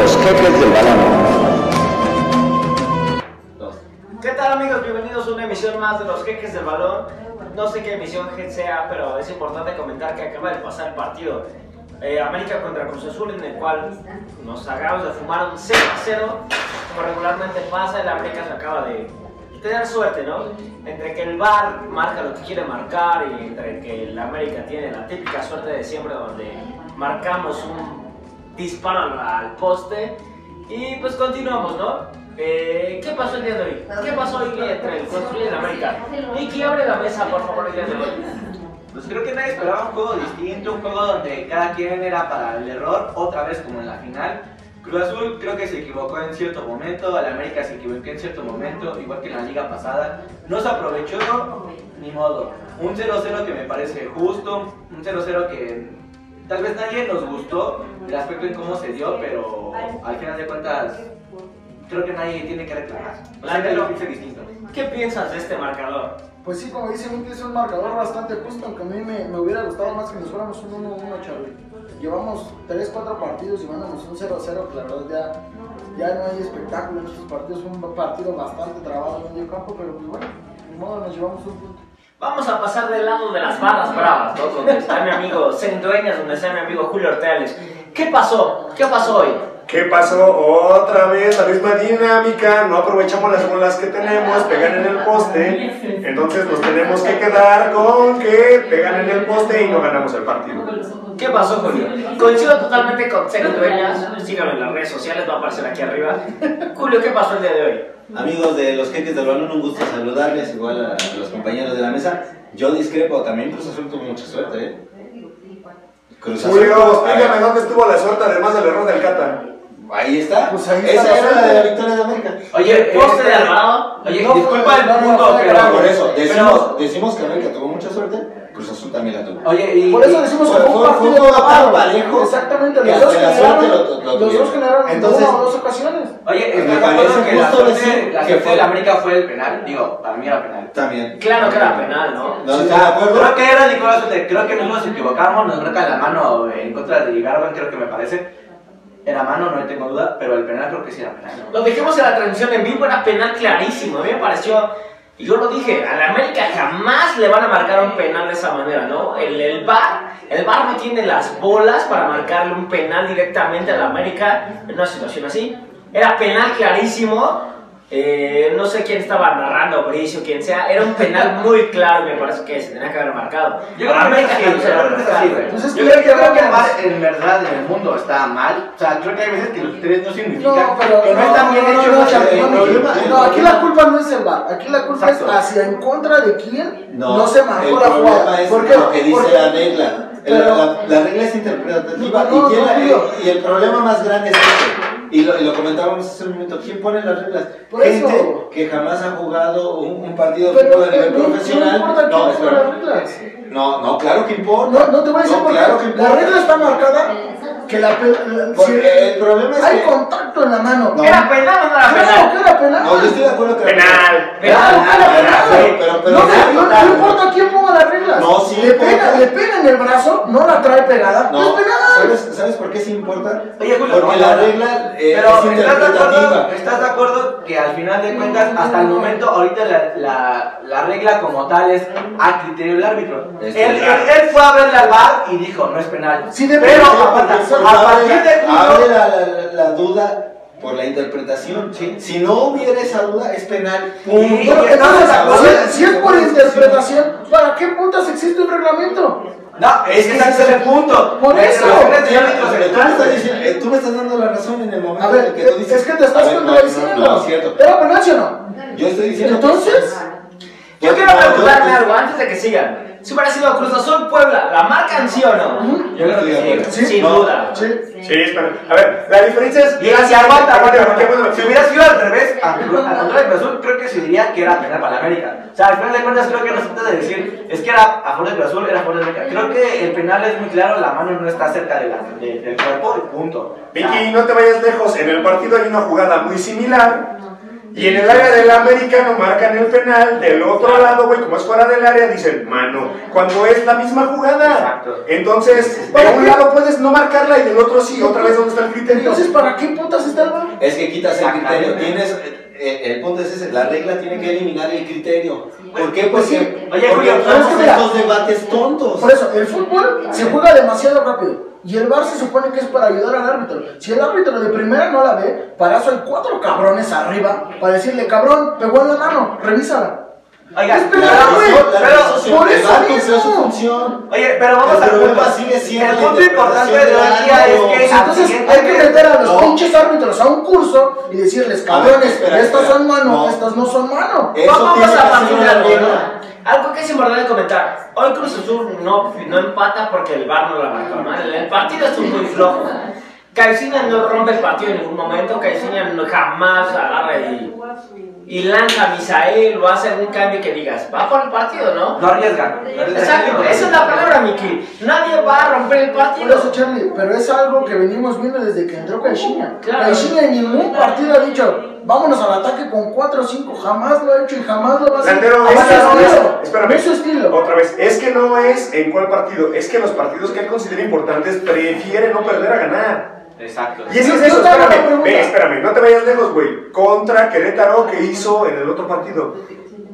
Los Jeques del Balón. ¿Qué tal amigos? Bienvenidos a una emisión más de Los Jeques del Balón. No sé qué emisión sea, pero es importante comentar que acaba de pasar el partido eh, América contra Cruz Azul, en el cual nos acabamos de fumar un 0 a 0. Como regularmente pasa, el América se acaba de tener suerte, ¿no? Entre que el VAR marca lo que quiere marcar y entre que el América tiene la típica suerte de siempre donde marcamos un disparo al, poste y pues continuamos, ¿no? Eh, ¿Qué pasó el día de hoy? ¿Qué pasó hoy entre el y el América? Vicky, abre la mesa, por favor, el día de hoy. Pues creo que nadie esperaba un juego distinto, un juego donde cada quien era para el error, otra vez como en la final. Cruz Azul creo que se equivocó en cierto momento, el América se equivocó en cierto momento, igual que en la liga pasada. No se aprovechó, ni modo. Un 0-0 que me parece justo, un 0-0 que tal vez nadie nos gustó el aspecto en cómo se dio, pero al final de cuentas creo que nadie tiene que reclamar. La gente lo piensa distinto. ¿Qué piensas de este marcador? Pues sí, como dice Miki, es un marcador bastante justo, aunque a mí me, me hubiera gustado más que nos fuéramos un 1-1, Charlie. Llevamos 3-4 partidos y mandamos un 0-0, que la verdad ya, ya no hay espectáculo en estos partidos. Fue un partido bastante trabado en medio campo, pero pues bueno, de modo nos llevamos un punto. Vamos a pasar del lado de las barras bravas, ¿no? Donde está mi amigo Zen Dueñas, donde está mi amigo Julio Orteales. ¿Qué pasó? ¿Qué pasó hoy? ¿Qué pasó? Otra vez la misma dinámica, no aprovechamos las bolas que tenemos, pegan en el poste, entonces nos tenemos que quedar con que pegan en el poste y no ganamos el partido. ¿Qué pasó, Julio? Coincido totalmente con Zen Dueñas, síganlo en las redes sociales, va a aparecer aquí arriba. Julio, ¿qué pasó el día de hoy? Amigos de los jeques del balón, un gusto saludarles, igual a los compañeros de la mesa. Yo discrepo, también Cruz Azul tuvo mucha suerte, ¿eh? Cruz Julio, explícame dónde estuvo la suerte además del error del Cata. Ahí está. Pues ahí Esa está la era la de la victoria de América. Oye, ¿Poste de Alvarado? Oye, No, disculpa el no, pero Por eso, decimos, pero- decimos que América tuvo mucha suerte, Cruz Azul también la tuvo. Oye, y, Por eso decimos que fue- un partido trabado. parejo Exactamente, los dos generaron, suerte lo- lo los dos generaron Entonces- en una o dos ocasiones. Oye, Me ¿estás de parece que la justo suerte, decir la que suerte fue- de la América fue el penal? Digo, para mí era penal. También. Claro que era penal, ¿no? ¿No de acuerdo? Creo que era Nicolás creo que no nos equivocamos, nos marca la mano en contra de Garban, creo que me parece. Era mano, no tengo duda, pero el penal creo que sí era penal. Lo dijimos en la transmisión en vivo, era penal clarísimo. A mí me pareció, y yo lo dije, a la América jamás le van a marcar un penal de esa manera, ¿no? El, el VAR, el VAR no tiene las bolas para marcarle un penal directamente a la América en una situación así. Era penal clarísimo. Eh, no sé quién estaba narrando, Bricio, quien sea. Era un penal muy claro, me parece que se tenía que haber marcado. Yo creo que se yo le va a creo que es marcar. así, güey. Pues es Yo creo, que el. VAR en verdad en el mundo está mal. O sea, creo que hay veces que los tres no significan No, pero que no, están bien no, hechos. no, no, no, no, aquí la culpa no es el VAR, aquí la culpa Exacto. es hacia en contra de quién no, No, se marcó el la problema jugada. es ¿Por qué? lo que dice la regla. Pero- la, la regla es interpretativa No, no, no, y el problema más grande es este. Y lo, y lo comentábamos hace un momento. ¿Quién pone las reglas? Por Gente eso. que jamás ha jugado un, un partido de Pero fútbol a nivel no- no profesional. No, ponga espera. las reglas. No, no, claro que importa. No, no te voy a decir No, por qué. claro que La regla está marcada que la, la- Porque si- el problema es hay que- contacto en la mano. No. ¿Era penal o no era Claro penal? que era penal. No, yo estoy de acuerdo que Penal. Claro que era Penal, penal. pero- pero- pero- no, penal, no, no penal. importa quién ponga las reglas. No, sí le pega, le pega en el brazo, no la trae pegada. No, es penal. ¿Sabes, ¿sabes por qué sí importa? Oye, Julio, Porque no, la regla eh, Pero es ¿estás de, acuerdo, interpretativa. ¿estás de acuerdo que al final de cuentas, hasta el momento, ahorita la, la, la regla como tal es a criterio del árbitro? Él, Estoy él, claro. él fue a verle al bar y dijo, no es penal. Sí, de Pero penal, a, partir- de abre julio, la, la- la duda por la interpretación. Si no hubiera esa duda, es penal. Punto. si, si es por interpretación, ¿para qué putas existe un reglamento? No, es que ese es el punto. Por eso. tú, me estás eh, tú me estás dando la razón en el momento A ver, en que tú dices. es que te estás contradiciendo. No, no, es cierto. ¿Era sí o no? Yo estoy diciendo. Entonces, Yo quiero preguntarle algo antes de que sigan. Si hubiera sido Cruz Azul Puebla, ¿la marcan sí o no? Yo creo que sí. Sin duda. sí. Sí, espera. A ver, la diferencia es. Y si aguanta, aguanta. Si hubiera sido al revés, a contra de Cruz Azul, creo que se diría que era penal para la América. O sea, al final de cuentas, creo que no se trata de decir, es que era a favor de Cruz Azul, era a favor de América. Creo que el penal es muy claro, la mano no está cerca de la, de- del cuerpo y punto. Vicky, no te vayas lejos. En el partido hay una jugada muy similar Y en el área del América no marcan el penal, del otro lado, güey, como es fuera del área, dicen mano. Cuando es la misma jugada. Exacto. Entonces, de un lado puedes no marcarla y del otro sí. Otra vez, ¿dónde está el criterio? Entonces, ¿para qué putas está el bar? Es que quitas el criterio. Tienes, eh, el punto es ese, la regla tiene que eliminar el criterio. ¿Por qué? Pues Porque, sí. Oye, porque estos debates tontos. Por eso, el fútbol se juega demasiado rápido. Y el VAR se supone que es para ayudar al árbitro. Si el árbitro de primera no la ve, para eso hay cuatro cabrones arriba para decirle, cabrón, pegó en la mano, revísala. Oiga, Es pero, penal, güey. pero- por eso cumplió mismo. su función. oye, pero vamos problema punto. sigue siendo El punto importante de hoy día es que Entonces hay que meter a los No. pinches árbitros a un curso y decirles, A ver, cabrones, espera, estas espera. son mano, No. estas no son mano. Vamos a ser partir de una algo, que es importante comentar. Hoy Cruz Azul no, no empata porque el VAR no la marcó. ¿no? El el partido es muy flojo. Caixinha no rompe el partido en ningún momento. Caixinha no- jamás agarra y, y lanza a Misael o hace algún cambio que digas, va por el partido, ¿no? No arriesgan. Exacto, esa es la palabra, Miki. Nadie va a romper el Por eso, partido. Charlie, pero es algo que venimos viendo desde que entró Caixinha. Claro. Caixinha en ningún partido ha dicho, vámonos al ataque con 4 o 5, jamás lo ha hecho y jamás lo va a hacer. Santero, es no espérame, No es su estilo. otra vez, es que no es en cuál partido, es que los partidos que él considera importantes prefiere no perder a ganar. Exacto. Y es que Yo es eso, espérame, espérame, no te vayas lejos, güey. Contra Querétaro, que hizo en el otro partido?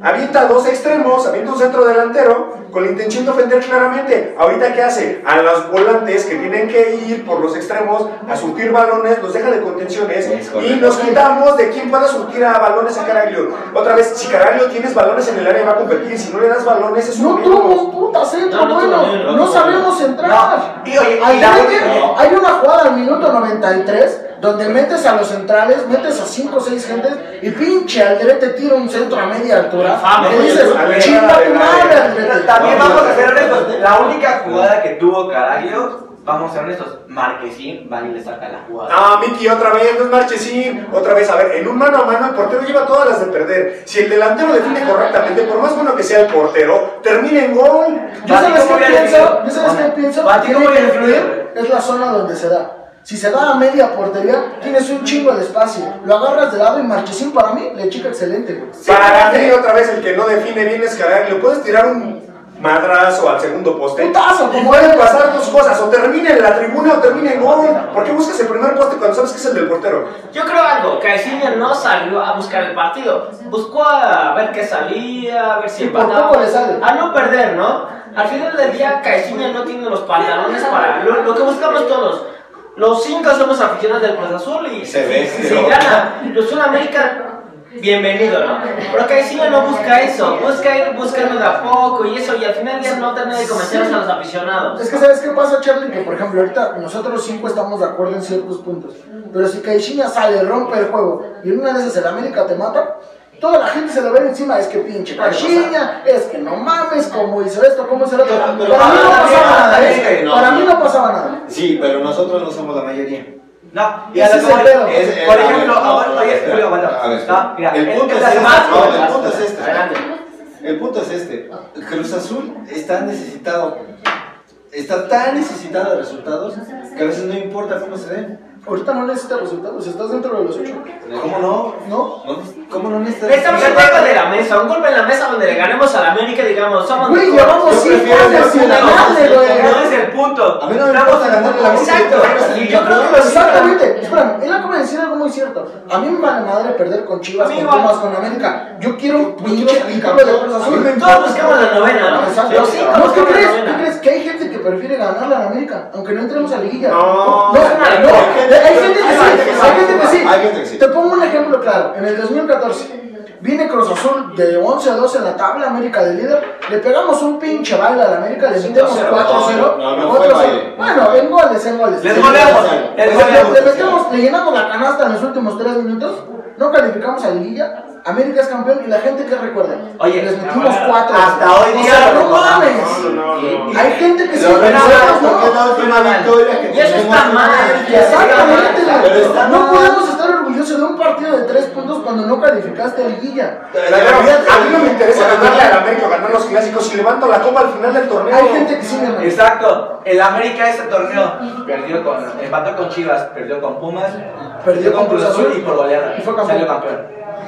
Avienta dos extremos, avienta un centro delantero con la intención de ofender claramente. Ahorita, ¿qué hace? A los volantes que tienen que ir por los extremos a surtir balones, los deja de contenciones Es y nos quitamos de quién pueda surtir a balones a Caraglio. Otra vez, si Caraglio tienes balones en el área va a competir, si no le das balones es un No tuvo un puta centro, bueno, no, sabemos entrar. No, y oye, y Hay, la hay- última- hay una jugada al minuto 93 donde metes a los centrales, metes a 5 o 6 gentes y pinche Aldrete tira un centro a media altura. Infame, y dices, chinga tu madre, Aldrete. También Vamos vamos a ser honestos. La única jugada que tuvo Caraglio, vamos a ser honestos, Marquesín va y le saca la jugada. Ah, Miki, otra vez, no es Marchesín. Otra vez, a ver, en un mano a mano el portero lleva todas las de perder. Si el delantero define correctamente, por más bueno que sea el portero, termina en gol. Yo sabes ¿cómo qué pienso, yo sabes qué pienso, que ¿cómo tiene que influir es la zona donde se da. Si se da a media portería, tienes un chingo de espacio. Lo agarras de lado y Marchesín para mí le chica excelente. güey. Para mí, otra vez, el que no define bien es Caraglio. Puedes tirar un madrazo al segundo poste. Putazo, Y como pueden pasar dos cosas, o termina en la tribuna o termina en gol. ¿Por qué buscas el primer poste cuando sabes que es el del portero? Yo creo algo, Caixinha no salió a buscar el partido, buscó a ver qué salía, a ver si Y por empataba, poco le sale. a no perder, ¿no? Al final del día, Caixinha no tiene los pantalones para lo, lo que buscamos todos. Los cinco somos aficionados del Cruz Azul y Se ve, si, si gana los Sudamérica, bienvenido, ¿no? Pero Caixinha no busca eso, busca ir buscando de a poco y eso, y al final día no termina de convencer a los aficionados. Es que sabes qué pasa, Charlie, que por ejemplo ahorita nosotros cinco estamos de acuerdo en ciertos puntos. Pero si Caixinha sale, rompe el juego y en una de esas el América te mata, toda la gente se le ve encima, es que pinche Caixinha, es que no mames, cómo hizo esto, cómo hizo lo otro. Pero- pero- Para mí no ah, pasaba ah, nada, ¿eh? no, Para mí no pasaba nada. Sí, pero nosotros no somos la mayoría. No, y a lo que Por ejemplo, ahora, oye, Julio, bueno, a ver, no, mira, el punto es este, no, el punto es este. Adelante. El punto es este. Cruz Azul está necesitado, está tan necesitado de resultados que a veces no importa cómo se den. Ahorita no necesitas resultados, estás dentro de los ocho. ¿Cómo no? ¿No? ¿No? ¿Cómo no necesitas? Estamos un golpe de la mesa, un golpe en la mesa donde le ganemos a la América y digamos, somos Güey, llevamos cinco años sin ganar ganarle, No güey. es el punto. A mí no me importa ganarle la América. Exacto. Y yo creo lo Exactamente, espérame, él acaba de decir algo muy cierto. A mí me vale madre perder con Chivas, con. Pumas, con América. Yo quiero un pinche de Cruz. Azul. A mí me Todos buscamos la novena, ¿no? Exacto. No, ¿qué crees? ¿Qué crees? Que hay gente que prefiere ganarle a la América, aunque no entremos a liguilla. No, no, no. locura. Hay gente que sí, hay gente que sí. Hay gente que sí. Te pongo un ejemplo claro. En el 2014, viene Cruz Azul de 11 a 12 en la tabla, América de líder. Le pegamos un pinche baile a la América, le metemos 5-0. 4-0. No, no, fue 4-0. baile. Bueno, en goles, en goles. Les goleamos, le llenamos la canasta en los últimos 3 minutos. No calificamos a liguilla. América es campeón y la gente que recuerda. Oye, les metimos 4. hasta hoy O día sea, no mames. Hay gente que es no. la última victoria que Y eso está mal. Exactamente, No podemos estar orgullosos de un partido de 3 puntos cuando no calificaste a liguilla. A mí no me interesa ganarle al América o ganar los levanto la copa al final del torneo. Hay gente que sí. Exacto. El América este torneo perdió con, empató con Chivas, perdió con Pumas, Perdió con Cruz Azul y por goleada y fue campeón. salió campeón.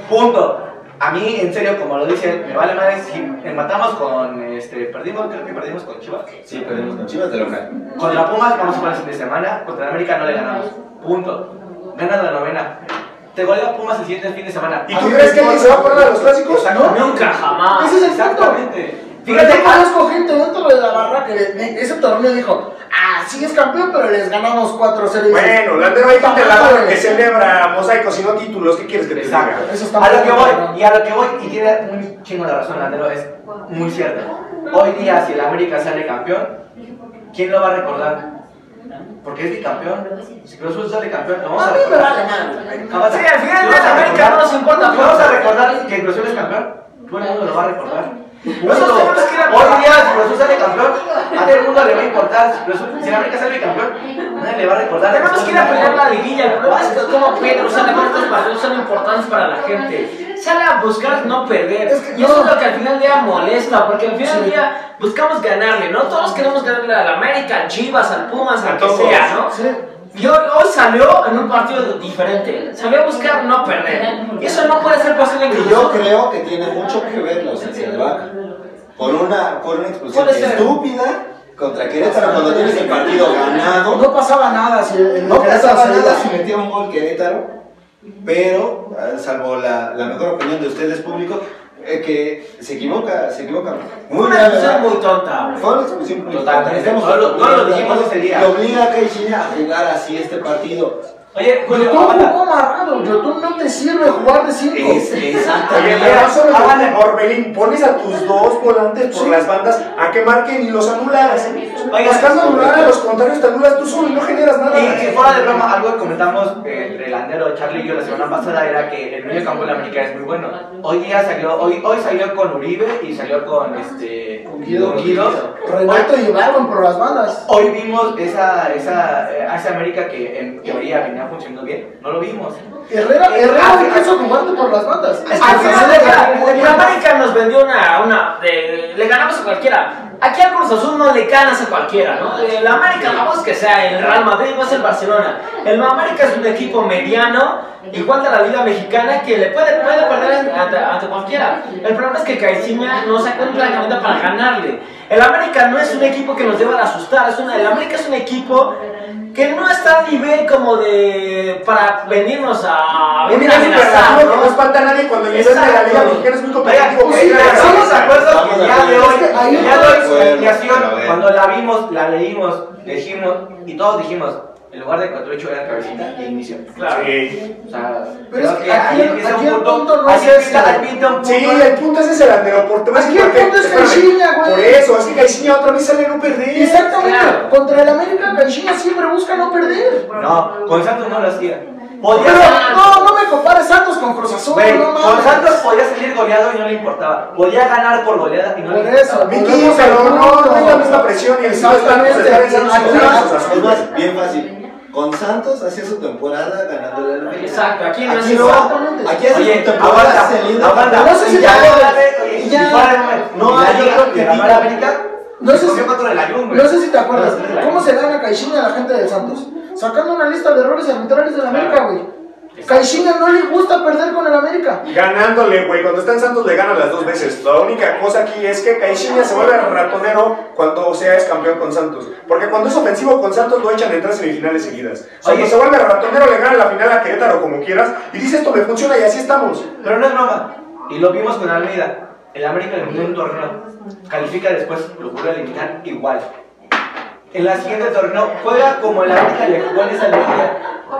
Punto. A mí, en serio, como lo dicen, me vale madre si empatamos con, este, perdimos, creo que perdimos con Chivas. Sí, perdimos con Chivas de local. Contra Pumas vamos a jugar el fin de semana, contra América no le ganamos. Punto. Ganas la novena. Te golea Pumas el siguiente fin de semana. ¿Y tú crees que alguien se va a poner a los clásicos? Nunca, jamás. Ese es el punto. Exactamente. Fíjate, yo conozco gente dentro de la barra que ese torneo dijo, ah, sí es campeón, pero les ganamos 4-0. Bueno, Landero, hay gente la que celebra mosaicos y no títulos. ¿Qué quieres que te diga? Eso está a lo que voy, y a lo que voy, y tiene un chingo de razón, Landero, es muy cierto. Hoy día, si el América sale campeón, ¿quién lo va a recordar? Porque es bicampeón. Si Cruz Azul sale campeón, lo vamos A a mí me recordar. vale. Jamás. Sí, al final de América no nos importa, Vamos a recordar que Cruz Azul es campeón. Todo el mundo lo va a recordar. Nosotros tenemos que ir a- Hoy día, si Cruz Azul sale campeón, a todo el mundo le va a importar. Si, Azul- si el América sale campeón, nadie le va a recordar. Tenemos que ir a pelear la liguilla. El problema es que como Pedro sale con estos partidos son importantes para la gente. Sale a buscar no perder. Es que y eso no. es lo que al final del día molesta. Porque al final del día buscamos ganarle, ¿no? Todos queremos ganarle al América, al Chivas, al Pumas, A al que sea, ¿no? Y hoy, hoy salió en un partido diferente. Salió a buscar no perder. Y eso no puede ser posible en Y yo creo que tiene mucho que ver la ausencia de Vaca. Por una, por una expulsión estúpida contra Querétaro cuando tienes el partido ganado. No pasaba nada si el No pasaba nada si metía un gol Querétaro, pero, eh, salvo la, la mejor opinión de ustedes, público, eh, que se equivoca, se equivoca. Fue una ¿verdad? muy tonta. Fue una expulsión muy Totalmente. Estamos No lo- lo dijimos ese día. Que obliga a Caixinha a jugar así este partido. Oye, Julio, Yotun aguanta. jugó amarrado. Yotun no te sirve jugar de 5. Es, Oye, exactamente. Aguanta. Orbelín, pones a tus dos volantes por las bandas a que marquen y los anulas. Buscando anular a los contrarios, te anulas tú solo y no generas nada. Y si fuera de broma, algo que comentamos eh, entre el Landero, Charlie y yo la semana pasada era que el medio campo de la América es muy bueno. Hoy día salió, hoy, hoy salió con Uribe y salió con este Guido. Guido. Renato y Ibargüen por las bandas. Hoy vimos esa, esa, eh, esa América que en teoría venía funcionando bien. No lo vimos. Herrera, Herrera Ah, no quiso jugarte por las bandas. Es que Al al final de la- América nos vendió una, una de- le ganamos a cualquiera. Aquí al Cruz Azul no le ganas a cualquiera, ¿no? El América, vamos que sea el Real Madrid, no es el Barcelona. El América es un equipo mediano, igual de la Liga Mexicana, que le puede, puede perder ante, ante cualquiera. El problema es que Caixinha no sacó un planteamiento para ganarle. El América no es un equipo que nos deba de asustar, es una, el América es un equipo que no está a nivel como de para venirnos a venir a amenazar, que no ¿no? espanta a nadie cuando el nivel de la Liga. Mexicana es muy competitivo. estamos de acuerdo que ya de hoy, ya de hoy su cuando la vimos, la leímos, dijimos, y todos dijimos, en lugar de 4-8 era cabecita de inicio. Claro. Sí. O sea, Pero es que aquí aquí un el punto, punto no es ese. punto. Sí, el punto es ese delantero. Por, Aquí el punto es. Caixinha, güey. Por eso, es que Caixinha otra vez sale a no perder. Exactamente. Claro. Contra el América, Caixinha siempre busca no perder. No, con Santos no lo hacía. Pero Podía no, no me compares Santos con Cruz Azul, Güey, no con mames. Santos podía salir goleado y no le importaba. Podía ganar por goleada y no Por le eso, importaba. Volvemos pero no, no es la misma presión y el estado está pues, estar en Santos Aquí- Cruz Es Azul. más, bien fácil. Con Santos hacía su temporada ganándole al América. Exacto, aquí no Aquí no, aquí hace Oye, su temporada aguanta, aguanta. No sé si Y ya, oye, Y ya. momento, No y la hay liga otro que América, No sé si-. No sé si te acuerdas, ¿cómo se gana Caixinha a la gente del Santos? Sacando una lista de errores arbitrales del América, güey. Caixinha no le gusta perder con el América. Ganándole, güey. Cuando está en Santos le gana las dos veces. La única cosa aquí es que Caixinha se vuelve ratonero cuando sea es campeón con Santos. Porque cuando es ofensivo con Santos lo echan en tres semifinales seguidas. Cuando Oye. se vuelve ratonero le gana la final a Querétaro como quieras. Y dice esto me funciona y así estamos. Pero no es broma. Y lo vimos con Almeida. El América eliminó un torneo. Califica después, lo pudo eliminar igual. En la siguiente torneo juega como el América le jugó en esa liga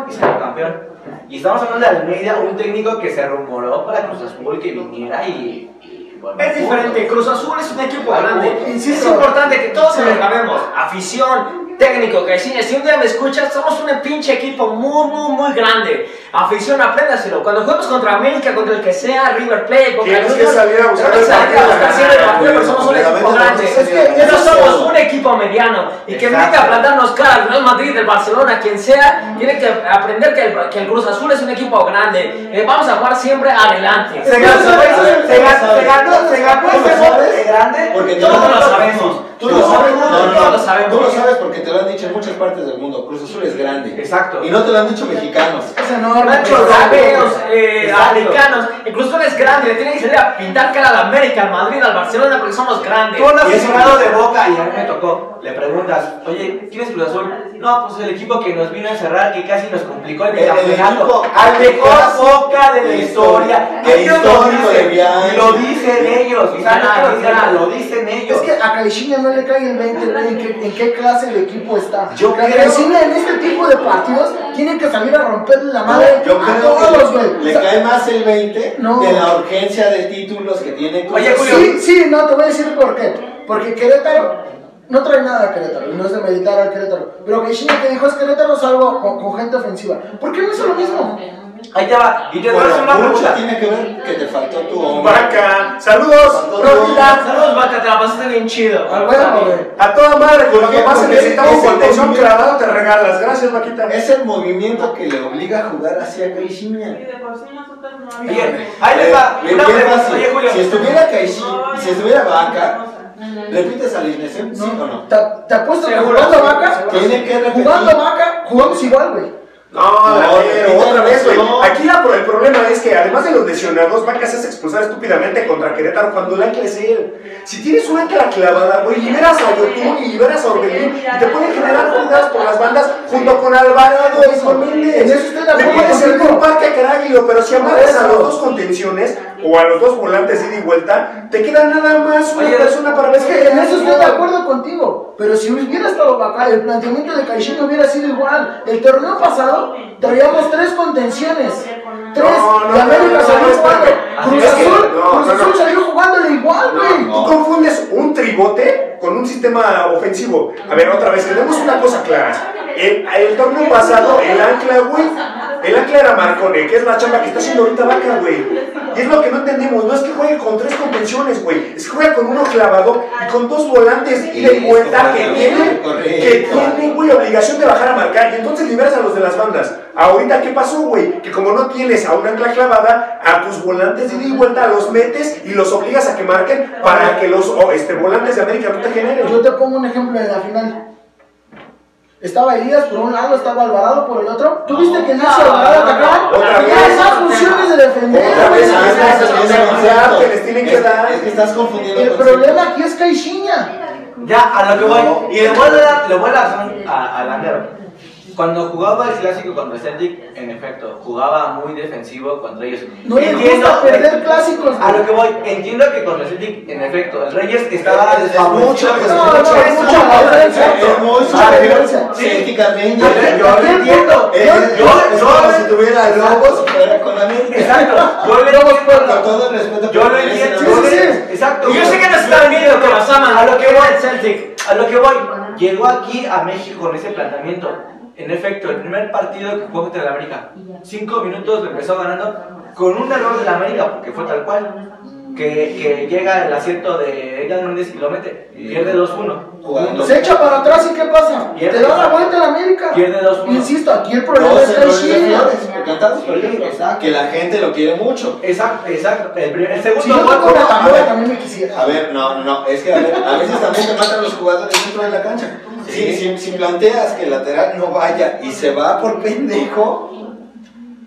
y salió campeón. Y estamos hablando de Almeida, un técnico que se rumoró para Cruz Azul que viniera y. y, bueno, Es diferente, Cruz Azul es un equipo grande. Insisto. Es importante que todos se lo. Afición, técnico, Caixinha. Si un día me escuchas, somos un pinche equipo muy, muy, muy grande. Afición, apréndaselo. Cuando juguemos contra América, contra el que sea, River Plate, Boca Tienes que Juniors, salir a buscar el que salir a buscar el partido, pero somos un equipo grande. es que No somos un equipo mediano. Y que venga a plantarnos cara al Real Madrid, del Barcelona, quien sea, tiene que aprender que el, que el Cruz Azul es un equipo grande. Eh, vamos a jugar siempre adelante. Se ganó, se ganó, se grande. Porque Todos no- lo sabemos. Tú lo sabes, no, no, no, lo sabemos. Tú lo sabes porque te lo han dicho en muchas partes del mundo. Cruz Azul es grande. Exacto. Y no te lo han dicho mexicanos. Es enorme. Nacho, pero- europeos, eh, Exacto. americanos, incluso es grande, le tienen que salir a pintar cara al América, al Madrid, al Barcelona, porque somos grandes. Tú no Y jugado de boca y a mí me tocó. Le preguntas, oye, ¿quién es Cruz Azul? No, pues el equipo que nos vino a encerrar, que casi nos complicó el El- el campeonato. Al mejor boca de la el historia. el Ellos lo histórico de y lo dicen ellos. Que lo dicen, ellos. Es que a Caixinha no le cae el 20, güey, en qué, clase de equipo está. Yo Caixinha en este tipo de partidos tiene que salir a romperle la madre Yo a creo todos, que güey. le, le O sea, cae más el 20 No. de la urgencia de títulos que tiene Oye. Julio, Sí, sí, no, te voy a decir por qué. Porque Querétaro no trae nada a Querétaro, y no es de meditar al Querétaro. Pero que dijo es Querétaro salvo con, con gente ofensiva. ¿Por qué no hizo lo mismo? Ahí te va. Y te voy a hacer Bueno, una pregunta. tiene que ver que te faltó tu hombre. Vaca, saludos. Rosita. Saludos, vaca, te la pasaste bien chido. A huevo, güey. A toda madre, con lo que más necesitamos contención movimiento- clavado te regalas. Gracias, vaquita. Es el movimiento que le obliga a jugar hacia Caixinha. Bien, ahí les va. Bien, Una bien pregunta. fácil. Oye, Julio. Si estuviera Caixinha, si estuviera Vaca, ¿repites alineación? ¿Sí o no? Te, te apuesto que jugando vaca. Tiene que repetir. jugando vaca, jugamos igual, güey. No, No, otra vez, güey. no. Aquí la- el problema es que además de los lesionados, Vaca se hace expulsar estúpidamente contra Querétaro cuando el ancla es él. Si tienes una ancla clavada, güey, liberas a Yotun y liberas a Orbelín y te pueden generar jugadas por las bandas junto con Alvarado y con Méndez. En eso estoy de Le acuerdo puedes servir un parque a Caraglio, pero si amarras a los dos contenciones o a los dos volantes ida y vuelta, te queda nada más una Oye, persona para Es que en eso estoy de acuerdo contigo. Pero si hubiera estado vaca, el planteamiento de Caixinha hubiera sido igual. El torneo pasado traíamos tres contenciones. Tres. No, no, y América no, salió espérame. Cruz Azul, Cruz Azul salió jugándole igual, güey. Tú confundes un tribote con un sistema ofensivo. A ver, otra vez, tenemos una cosa clara. El, el torneo pasado, el ancla, güey, el ancla era Marcone, que es la chamba que está haciendo ahorita Vaca, güey. Y es lo que no entendemos, no es que juegue con tres contenciones, güey, es que juega con uno clavado y con dos volantes ida y vuelta que tienen, que tienen, güey, obligación de bajar a marcar. Y entonces liberas a los de las bandas. Ahorita, ¿qué pasó, güey? Que como no tienes a una ancla clavada, a tus volantes de ida y vuelta los metes y los obligas a que marquen para que los oh, este, volantes de América no te generen. Yo te pongo un ejemplo de la final. Estaba Elías por un lado, estaba Alvarado por el otro. ¿Tú viste que Nacho No, Alvarado atacaba? otra vez. esas funciones de defender, Otra vez, que les tienen que dar. Es que estás confundiendo. El problema aquí es Caixinha. Ya, a lo que voy. Y le voy a dar, le voy a dar a, a. Cuando jugaba el clásico contra Celtic, en efecto, jugaba muy defensivo contra ellos. No Entiendo- perder clásicos, A lo que voy, entiendo que contra Celtic, en efecto, el Reyes estaba mucho, mucho, mucho, la Armenia. Yo, lo entiendo. Yo, si tuviera lobos fuera con América. Exacto, yo lo Con entiendo. todo el respeto. Yo lo entiendo. Exacto. Yo sé que nos están viendo, que nos aman. A lo que que voy, el Celtic. A lo que voy, llegó aquí a México con ese planteamiento. En efecto, el primer partido que jugó contra el América, cinco minutos lo empezó ganando con un error del América, porque fue tal cual. Que, que llega el acierto de Edgar Méndez y lo mete, pierde 2-1. Jugando. Se echa para atrás y ¿qué pasa? Pierde. Te da la vuelta a la América. Pierde 2-1. Insisto, aquí el problema Dos es de él, Que la gente lo quiere mucho. Exacto, exacto. El, primer- el segundo Si gol me quisiera. A ver, no, no, no, es que a, ver, a veces también te matan los jugadores dentro de la cancha. Si, si, si planteas que el lateral no vaya y se va por pendejo,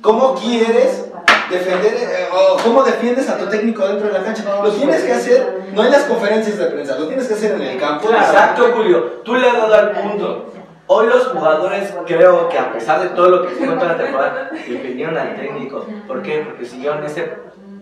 ¿cómo quieres defender eh, o cómo defiendes a tu técnico dentro de la cancha? Lo tienes que hacer, no en las conferencias de prensa, lo tienes que hacer en el campo. Exacto, Julio. Tú le has dado al punto. Hoy los jugadores creo que a pesar de todo lo que se toda la temporada, defendieron al técnico. ¿Por qué? Porque siguieron ese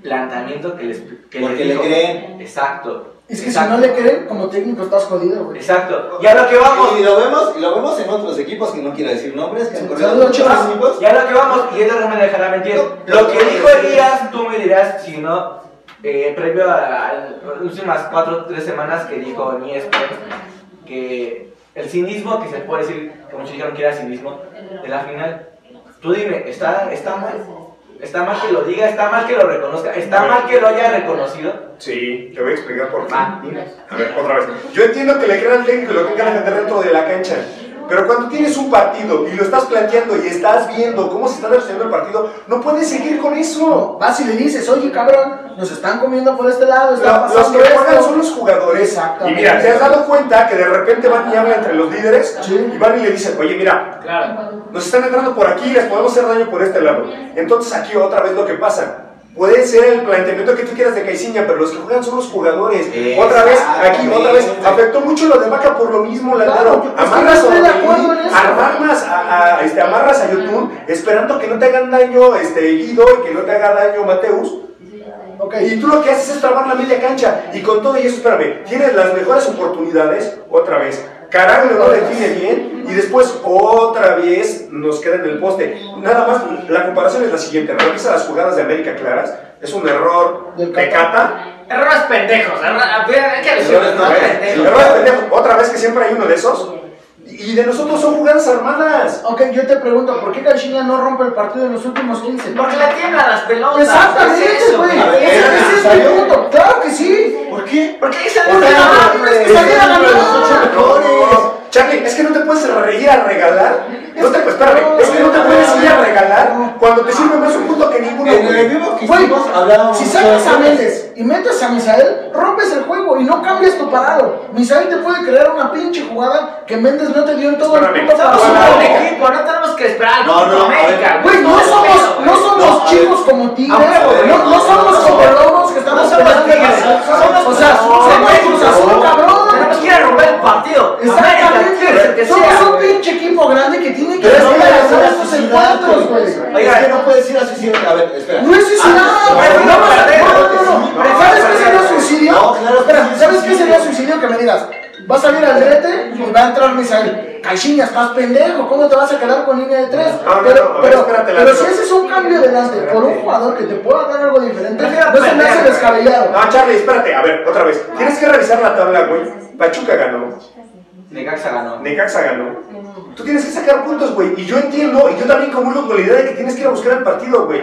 planteamiento que les que Porque les le creen. Exacto. Es que si no le creen, como técnico estás jodido, güey. Exacto. Y a lo que vamos. Y lo vemos, y lo vemos en otros equipos que no quiero decir nombres, que han corrido muchos equipos. Y a lo que vamos, y él no me dejará mentir. Lo que dijo Elías, tú me dirás si no, eh, previo a, a las últimas cuatro o tres semanas que dijo ESPN, que el cinismo, que se puede decir, que muchos dijeron que era cinismo, de la final. Tú dime, ¿está, está mal? ¿Está mal que lo diga? ¿Está mal que lo reconozca? ¿Está mal que lo haya reconocido? Sí, te voy a explicar por qué. Ah. A ver, otra vez. Yo entiendo que le crean al técnico y lo que defender dentro de la cancha. Pero cuando tienes un partido y lo estás planteando y estás viendo cómo se está desarrollando el partido, no puedes seguir con eso. Vas y le dices, oye cabrón, nos están comiendo por este lado, está Los que esto. juegan son los jugadores. Y mira, ¿te has dado cuenta que de repente van y hablan entre los líderes? Sí. Y van y le dicen, oye, mira, Claro. nos están entrando por aquí, les podemos hacer daño por este lado. Entonces aquí otra vez lo que pasa. Puede ser el planteamiento que tú quieras de Caiciña, pero los que juegan son los jugadores. Otra vez, aquí, otra vez, afectó mucho lo de Vaca por lo mismo. Claro, que amarras estoy a amarras a, a- este, amarras a Yotun, esperando que no te hagan daño este, Guido y que no te haga daño Mateus. Ok, Y tú lo que haces es trabar la media cancha. Y con todo y eso, espérame, tienes las mejores oportunidades, otra vez. Caraglio no define bien y después otra vez nos queda en el poste. Nada más, la comparación es la siguiente. Revisa las jugadas de América claras. Es un error de Cata. Errores pendejos. Errores pendejos. Otra vez que siempre hay uno de esos. Y de nosotros son jugadas armadas. ok, yo te pregunto, ¿por qué Caixinha no rompe el partido en los últimos 15? Porque le tiemblan las pelotas. Exactamente, güey. A ver, Ese ¿era ese es mi necesario? punto. Claro que sí. ¿Por qué? Porque ahí se Porque le no, no es que saliera ganador. Charlie, es que no te puedes ir a regalar. No te, pues, espérame, es que no te puedes ir a regalar cuando te sirve más un punto que ninguno. En el vivo que Güey, hicimos hablábamos si sacas a. Méndez y metes a Misael, rompes el juego y no cambias tu parado. Misael te puede crear una pinche jugada que Méndez no te dio en todo el Somos un equipo, no tenemos que esperar No, no, Caixinha, estás pendejo, ¿cómo te vas a quedar con línea de tres? No, no, pero no, pero, espérate, pero si ese es un cambio delante por un jugador que te pueda dar algo diferente, no se me hace descabellado. No, Charlie, espérate, a ver, otra vez. Tienes que revisar la tabla, güey. Pachuca ganó, Necaxa ganó. Necaxa ganó. Tú tienes que sacar puntos, güey. Y yo entiendo, y yo también comulgo con la idea de que tienes que ir a buscar el partido, güey.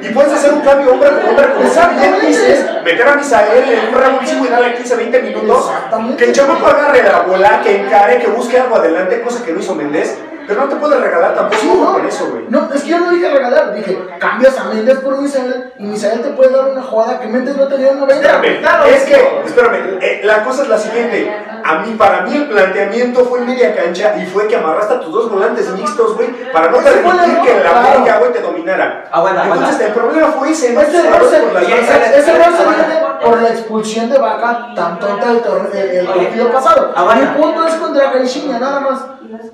Y puedes hacer un cambio hombre por hombre, como tú bien dices, meter a Misael en un revulsivo y darle 15, 20 minutos. Que el chamaco agarre la bola, que encare, que busque algo adelante, cosa que no hizo Méndez. Pero no te puedes regalar tampoco Sí, no. con eso, güey. No, es que yo no dije regalar, dije cambias a Méndez por Misael y Misael te puede dar una jugada que Méndez no tenía en 90. Espérame, Claro. es que, espérame, eh, la cosa es la siguiente. A mí, para mí el planteamiento fue en media cancha y fue que amarraste a tus dos volantes mixtos, güey, para no permitir que la. América, güey, te dominara. Aguanta, aguanta. Entonces, el problema fue ese, no Ese error se, viene por la expulsión de Vaca tan tonta del partido pasado. aguanta. Mi punto es contra Caixinha, nada más.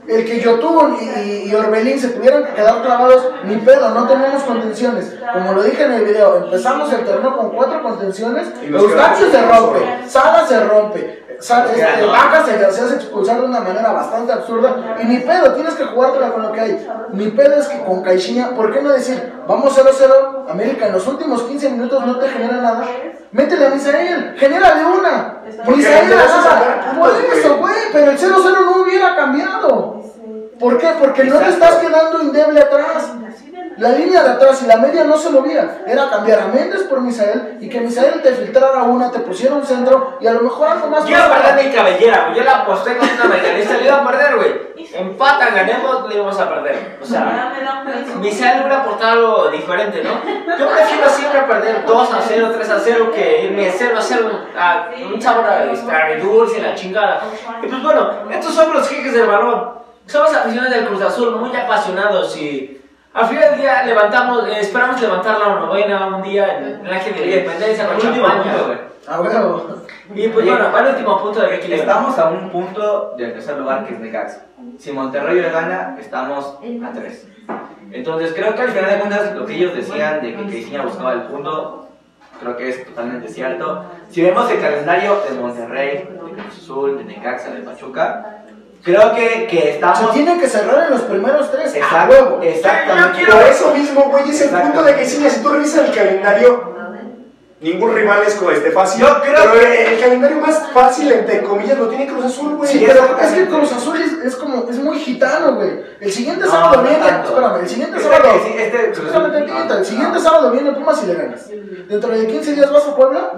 El que Yotun y, y, Orbelín se tuvieran que quedar clavados, ni pedo, no tenemos contenciones. Como lo dije en el video, empezamos el torneo con cuatro contenciones. Eustaquio se rompe, Sala se rompe. Este. Vaca se, se hace expulsar de una manera bastante absurda. Y ni pedo, tienes que jugártela con lo que hay. Mi pedo es que con Caixinha, ¿por qué no decir, vamos 0-0, América en los últimos 15 minutos no te genera nada? Métele a Misael, genérale una. Misael Por eso, güey. pero el 0-0 no hubiera cambiado. ¿Por qué? Porque no te estás quedando indeble atrás. La línea de atrás y la media no se movía. Era cambiar a Méndez por Misael y que Misael te filtrara una, te pusiera un centro y a lo mejor algo más. Yo iba a perder mi cabellera, güey. Yo la aposté con una americanista, le iba a perder, güey. Empatan, ganemos, le íbamos a perder. O sea, Misael hubiera aportado algo diferente, ¿no? Yo prefiero siempre perder 2 a 0, 3 a 0 que irme 0 a 0 a un sabor a- agridulce, la chingada. Y pues bueno, estos son los jeques del balón. Somos aficionados del Cruz Azul, muy apasionados y al final del día levantamos, eh, esperamos levantar la novena un día en el Ángel de la Independencia con champaña. A huevo. Y pues bueno, va el último punto de aquí. Estamos a un punto del tercer lugar que es Necaxa. Si Monterrey le gana, estamos a tres. Entonces creo que al final de cuentas lo que ellos decían de que Caixinha buscaba el punto, creo que es totalmente cierto. Si vemos el calendario de Monterrey, de Cruz Azul, de Necaxa, de Pachuca, creo que, que Se estamos... tienen que cerrar en los primeros tres. Exacto, huevo. exactamente. Por eso mismo, güey, es el punto de que sí, si tú revisas el calendario, ningún rival es como este fácil. Yo creo pero que- el, el calendario más fácil, entre comillas, lo tiene Cruz Azul, güey. Sí, pero es que Cruz Azul es, es como, es muy gitano, güey. El siguiente No, sábado no viene, tanto. espérame, el siguiente Este sábado. este Azul- tantito, no, el siguiente no. sábado viene Pumas y le ganas. Dentro de 15 días vas a Puebla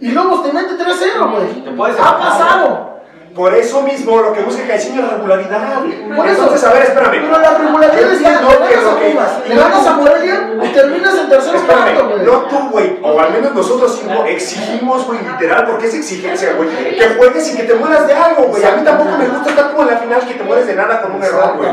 y Lobos te mete 3-0, güey. Te puedes Ha pasado. Por eso mismo lo que busca Caixinha es regularidad. Por eso. Entonces, a ver, espérame. Pero la regularidad es ya, le que lo que- le ganas a Morelia y terminas en tercer cuarto, Espérame, güey. no tú, güey, o al menos nosotros no, exigimos, güey, literal, porque es exigencia, güey, que juegues y que te mueras de algo, güey. A mí tampoco me gusta estar como en la final que te mueres de nada con un error, güey.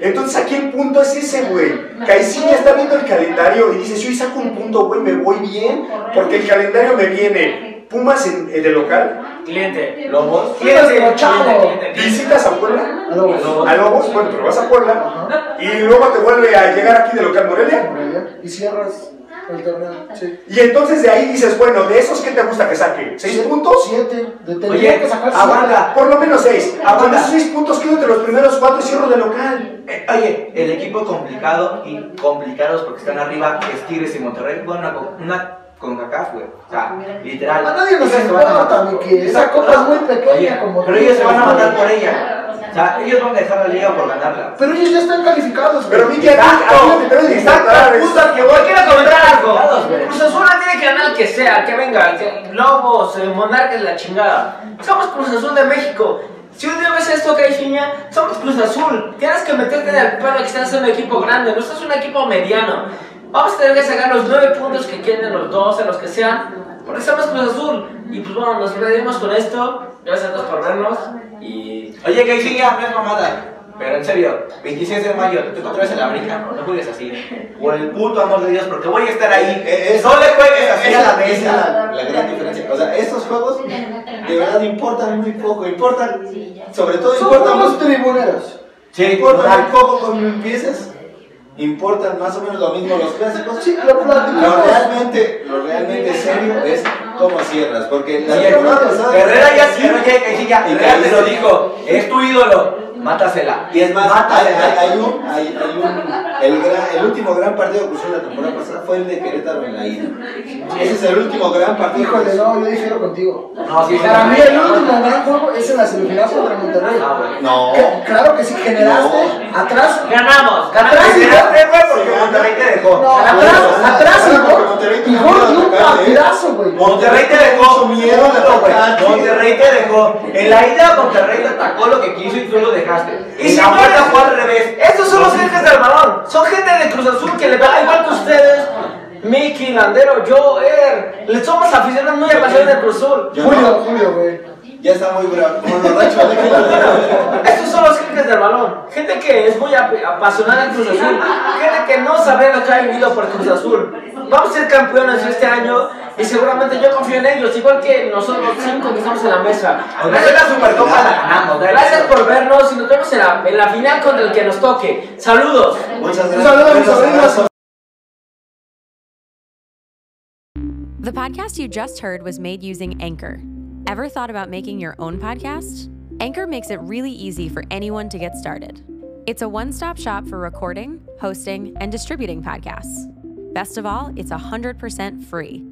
Entonces, aquí el punto es ese, güey. Caixinha está viendo el calendario y dice, si hoy saco un punto, güey, me voy bien, porque el calendario me viene Pumas en, en de local, Cliente. Lobos. Cliente, cliente, visitas a Puebla, A Lobos. a Lobos, bueno, pero vas a Puebla, y luego te vuelve a llegar aquí de local Morelia. Morelia. Y cierras el torneo. Sí. Y entonces de ahí dices, bueno, de esos, ¿qué te gusta que saque? ¿Seis Siete- puntos? Siete. De Oye, que sacar aguanta. Por lo menos seis. Con esos seis puntos quedo entre los primeros cuatro y cierro de local. Eh, oye, el equipo complicado y complicados porque están arriba es Tigres y Monterrey. Bueno, una con CACAF, güey. O sea, literal. A nadie nos importa, mi que esa copa es muy pequeña, como pero ellos se van a matar por ella. O sea, ellos van a dejar la liga por ganarla. Pero ellos ya están calificados, Pero güey. Miki, a ti- a ti lo que te debe de importar es- Puta, que voy Quiero comentar algo. Cruz Azul no tiene que ganar el que sea, que venga, que Lobos, Monarcas, la chingada. Somos Cruz Azul de México. Si un día ves esto, Caixinha, somos Cruz Azul. Tienes que meterte en el pelo que estás en un equipo grande, no estás en un equipo mediano. Vamos a tener que sacar los nueve puntos que quieren los 12, los que sean, porque somos Cruz Azul. Y pues bueno, nos despedimos con esto. Gracias a todos por vernos. Y Oye, que siga, no es mamada. Pero en serio, 26 de mayo, te vez en la América. No juegues así. Por el puto amor de Dios, porque voy a estar ahí. Eh, es- no le juegues así a la esa es mesa. la, la gran diferencia. O sea, estos juegos de verdad importan muy poco. Importan, sobre todo Son importan, juegos tribuneros. Sí, importan muy poco cuando empiezas. Importan más o menos lo mismo los clásicos. Sí, lo. Lo realmente, lo realmente serio es cómo cierras. Porque la pasada- Herrera ya, Herrera ya, que siga, Y Herrera te lo caíste. dijo. Es tu ídolo. Mátasela. Y es más, hay, mátasela. hay- hay un, hay, hay un, el, gran- el último gran partido que cruzó la temporada pasada fue el de Querétaro en la ida. Ese es el último gran partido. Híjole, no, yo difiero contigo. No, sí, Para mí el último gran juego es en la semifinal contra Monterrey. Ah. No. Que- Claro que sí, generaste atrás. ganamos, Atrás y porque Monterrey te dejó. No, atrás, atrás y gol. Un ¿eh? partidazo, güey. Monterrey te dejó miedo. Monterrey te dejó. En la ida Monterrey te atacó lo que quiso y tú lo dejaste. Y Y la señores, vuelta fue al revés. Estos son los jefes del balón. Son gente de Cruz Azul que le da igual que ustedes. Miki, Landero, yo, Er. Le somos aficionados muy apasionados de Cruz Azul. Julio. Julio, güey. Ya está muy bravo. Estos son los jefes del balón. Gente que es muy ap- apasionada en Cruz Azul. Gente que no sabe lo que ha vivido por Cruz Azul. Vamos a ser campeones este año y seguramente yo confío en ellos, igual que nosotros cinco que estamos en la mesa. Aunque sea la Supercopa la ganamos. Gracias por vernos y nos vemos en la, en la final contra el que nos toque. Saludos. Muchas gracias. saludo a mis sobrinos. The podcast you just heard was made using Anchor. Ever thought about making your own podcast? Anchor makes it really easy for anyone to get started. It's a one stop shop for recording, hosting, and distributing podcasts. Best of all, it's 100% free.